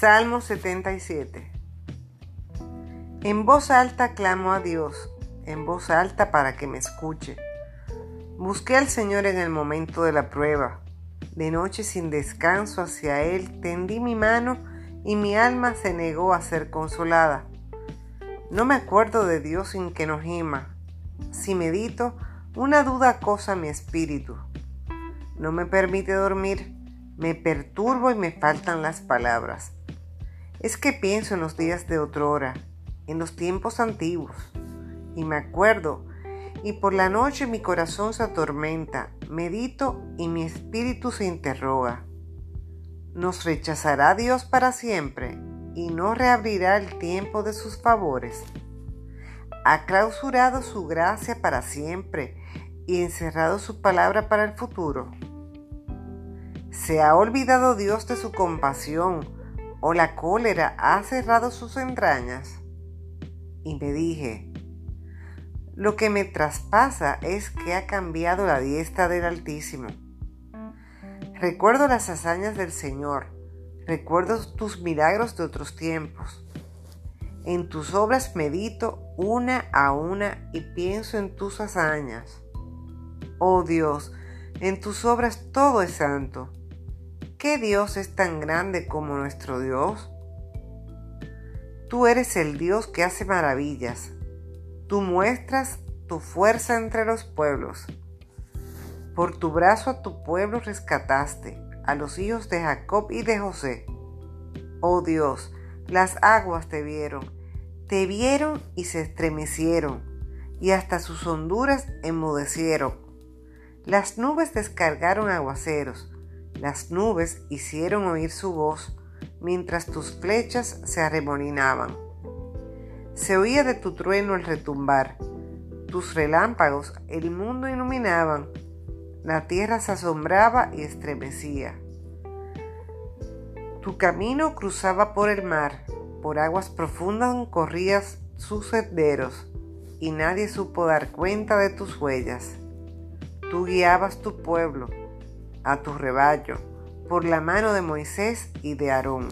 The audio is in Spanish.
Salmo 77 En voz alta clamo a Dios, en voz alta para que me escuche. Busqué al Señor en el momento de la prueba. De noche sin descanso hacia Él tendí mi mano y mi alma se negó a ser consolada. No me acuerdo de Dios sin que nos gima. Si medito, una duda acosa mi espíritu. No me permite dormir, me perturbo y me faltan las palabras. Es que pienso en los días de otrora, en los tiempos antiguos, y me acuerdo, y por la noche mi corazón se atormenta, medito y mi espíritu se interroga. ¿Nos rechazará Dios para siempre y no reabrirá el tiempo de sus favores? ¿Ha clausurado su gracia para siempre y encerrado su palabra para el futuro? ¿Se ha olvidado Dios de su compasión o la cólera ha cerrado sus entrañas? Y me dije, lo que me traspasa es que ha cambiado la diestra del Altísimo. Recuerdo las hazañas del Señor, recuerdo tus milagros de otros tiempos. En tus obras medito una a una y pienso en tus hazañas. Oh Dios, en tus obras todo es santo. ¿Qué Dios es tan grande como nuestro Dios? Tú eres el Dios que hace maravillas. Tú muestras tu fuerza entre los pueblos. Por tu brazo a tu pueblo rescataste, a los hijos de Jacob y de José. Oh Dios, las aguas te vieron, te vieron y se estremecieron, y hasta sus honduras enmudecieron. Las nubes descargaron aguaceros, las nubes hicieron oír su voz mientras tus flechas se arremolinaban. Se oía de tu trueno el retumbar, tus relámpagos el mundo iluminaban, la tierra se asombraba y estremecía. Tu camino cruzaba por el mar, por aguas profundas corrías sus senderos, y nadie supo dar cuenta de tus huellas. Tú guiabas tu pueblo, a tu rebaño por la mano de Moisés y de Aarón.